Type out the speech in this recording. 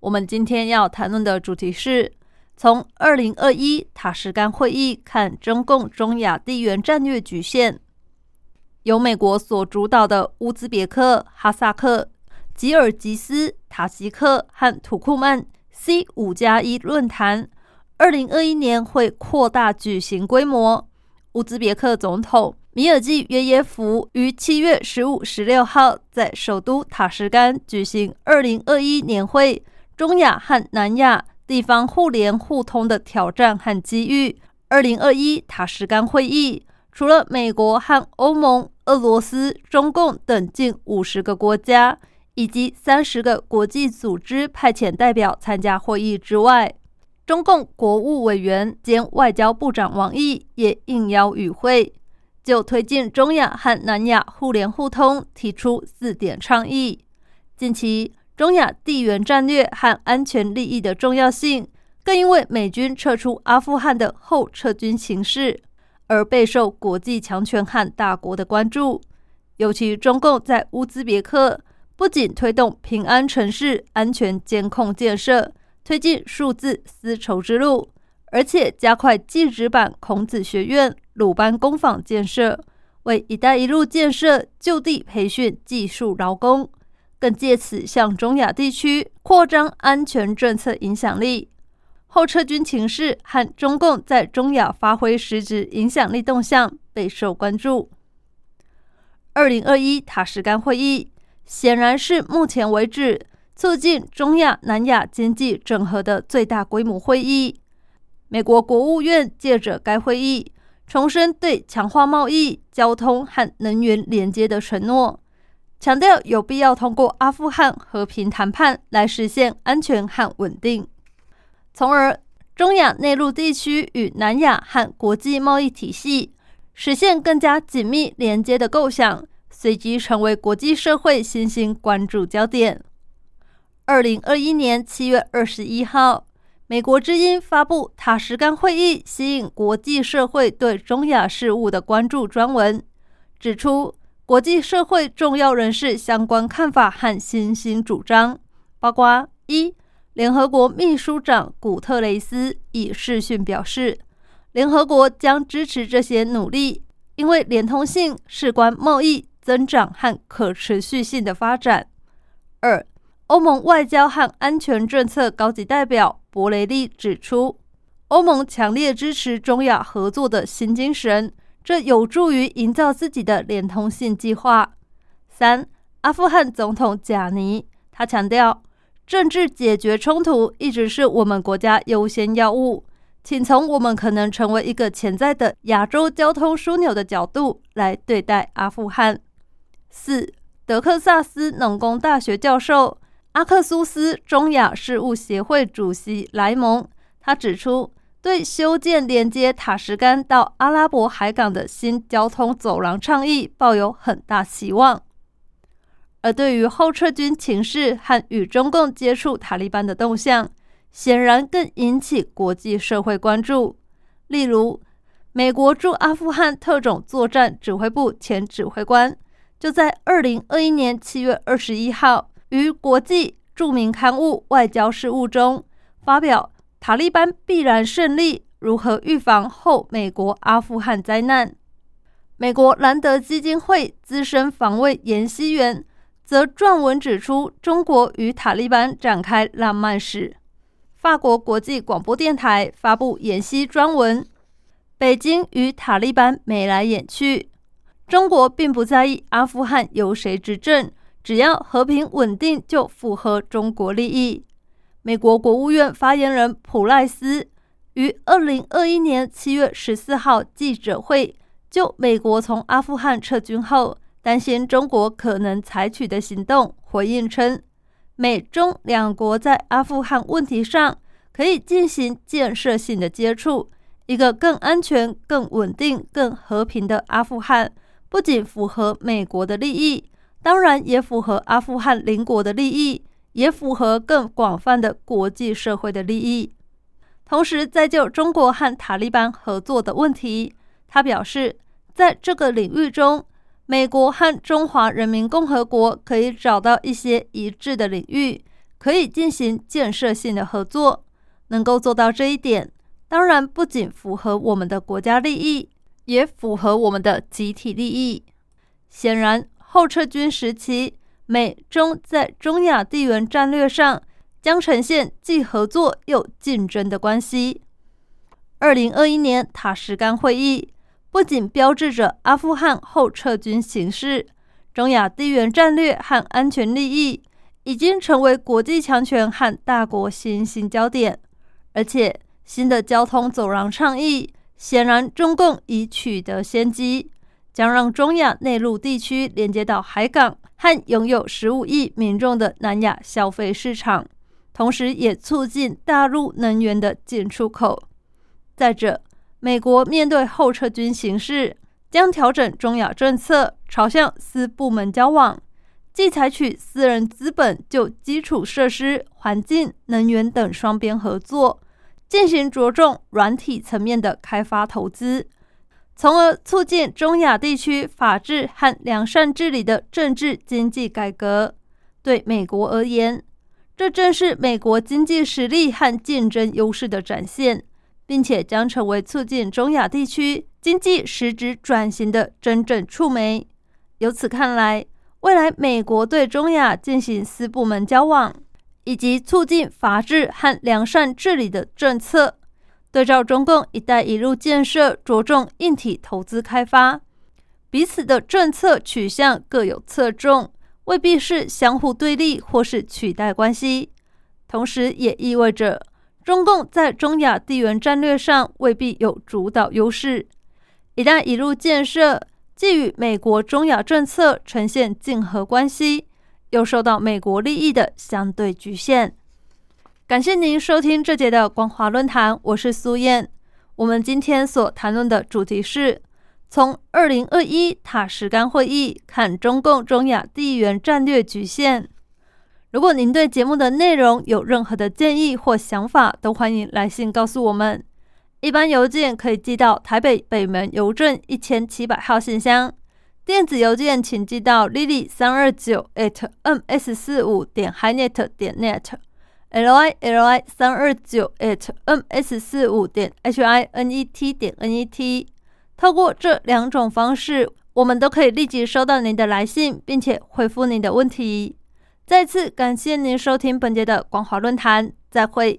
我们今天要谈论的主题是从二零二一塔什干会议看中共中亚地缘战略局限。由美国所主导的乌兹别克、哈萨克、吉尔吉斯、塔吉克和土库曼 C 五加一论坛，二零二一年会扩大举行规模。乌兹别克总统。米尔济约耶夫于七月十五、十六号在首都塔什干举行二零二一年会——中亚和南亚地方互联互通的挑战和机遇。二零二一塔什干会议，除了美国和欧盟、俄罗斯、中共等近五十个国家以及三十个国际组织派遣代表参加会议之外，中共国务委员兼外交部长王毅也应邀与会。就推进中亚和南亚互联互通提出四点倡议。近期，中亚地缘战略和安全利益的重要性，更因为美军撤出阿富汗的后撤军形势，而备受国际强权和大国的关注。尤其中共在乌兹别克不仅推动平安城市安全监控建设，推进数字丝绸之路。而且加快技职版孔子学院、鲁班工坊建设，为“一带一路”建设就地培训技术劳工，更借此向中亚地区扩张安全政策影响力。后撤军情势和中共在中亚发挥实质影响力动向备受关注。二零二一塔什干会议显然是目前为止促进中亚、南亚经济整合的最大规模会议。美国国务院借着该会议重申对强化贸易、交通和能源连接的承诺，强调有必要通过阿富汗和平谈判来实现安全和稳定，从而中亚内陆地区与南亚和国际贸易体系实现更加紧密连接的构想，随即成为国际社会新兴关注焦点。二零二一年七月二十一号。美国之音发布塔什干会议吸引国际社会对中亚事务的关注专文，指出国际社会重要人士相关看法和新兴主张，包括一，联合国秘书长古特雷斯以视讯表示，联合国将支持这些努力，因为连通性事关贸易增长和可持续性的发展。二，欧盟外交和安全政策高级代表。博雷利指出，欧盟强烈支持中亚合作的新精神，这有助于营造自己的连通性计划。三，阿富汗总统贾尼他强调，政治解决冲突一直是我们国家优先要务，请从我们可能成为一个潜在的亚洲交通枢纽的角度来对待阿富汗。四，德克萨斯农工大学教授。阿克苏斯中亚事务协会主席莱蒙，他指出，对修建连接塔什干到阿拉伯海港的新交通走廊倡议抱有很大希望。而对于后撤军情势和与中共接触塔利班的动向，显然更引起国际社会关注。例如，美国驻阿富汗特种作战指挥部前指挥官就在二零二一年七月二十一号。于国际著名刊物《外交事务》中发表《塔利班必然胜利：如何预防后美国阿富汗灾难》。美国兰德基金会资深防卫研析员则撰文指出，中国与塔利班展开浪漫史。法国国际广播电台发布研析专文：北京与塔利班眉来眼去，中国并不在意阿富汗由谁执政。只要和平稳定，就符合中国利益。美国国务院发言人普赖斯于二零二一年七月十四号记者会就美国从阿富汗撤军后担心中国可能采取的行动回应称，美中两国在阿富汗问题上可以进行建设性的接触，一个更安全、更稳定、更和平的阿富汗，不仅符合美国的利益，当然也符合阿富汗邻国的利益，也符合更广泛的国际社会的利益。同时，在就中国和塔利班合作的问题，他表示，在这个领域中，美国和中华人民共和国可以找到一些一致的领域，可以进行建设性的合作。能够做到这一点，当然不仅符合我们的国家利益，也符合我们的集体利益。显然，后撤军时期，美中在中亚地缘战略上。将呈现既合作又竞争的关系。二零二一年塔什干会议不仅标志着阿富汗后撤军形势、中亚地缘战略和安全利益已经成为国际强权和大国新兴焦点，而且新的交通走廊倡议显然中共已取得先机，将让中亚内陆地区连接到海港和拥有十五亿民众的南亚消费市场。同时，也促进大陆能源的进出口。再者，美国面对后撤军形势，将调整中亚政策，朝向私部门交往，即采取私人资本就基础设施、环境、能源等双边合作，进行着重软体层面的开发投资，从而促进中亚地区法治和良善治理的政治经济改革。对美国而言，这正是美国经济实力和竞争优势的展现，并且将成为促进中亚地区经济实质转型的真正触媒。由此看来，未来美国对中亚进行四部门交往，以及促进法治和良善治理的政策，对照中共“一带一路”建设着重硬体投资开发，彼此的政策取向各有侧重。未必是相互对立或是取代关系，同时也意味着中共在中亚地缘战略上未必有主导优势。一带一路建设既与美国中亚政策呈现竞合关系，又受到美国利益的相对局限。感谢您收听这节的光华论坛，我是苏燕。我们今天所谈论的主题是。从二零二一塔什干会议看中共中亚地缘战略局限。如果您对节目的内容有任何的建议或想法，都欢迎来信告诉我们。一般邮件可以寄到台北北门邮政一千七百号信箱，电子邮件请寄到 lily 三二九 at ms 四五点 hinet 点 net l i l i 三二九 at ms 四五点 h i n e t 点 n e t。透过这两种方式，我们都可以立即收到您的来信，并且回复您的问题。再次感谢您收听本节的广华论坛，再会。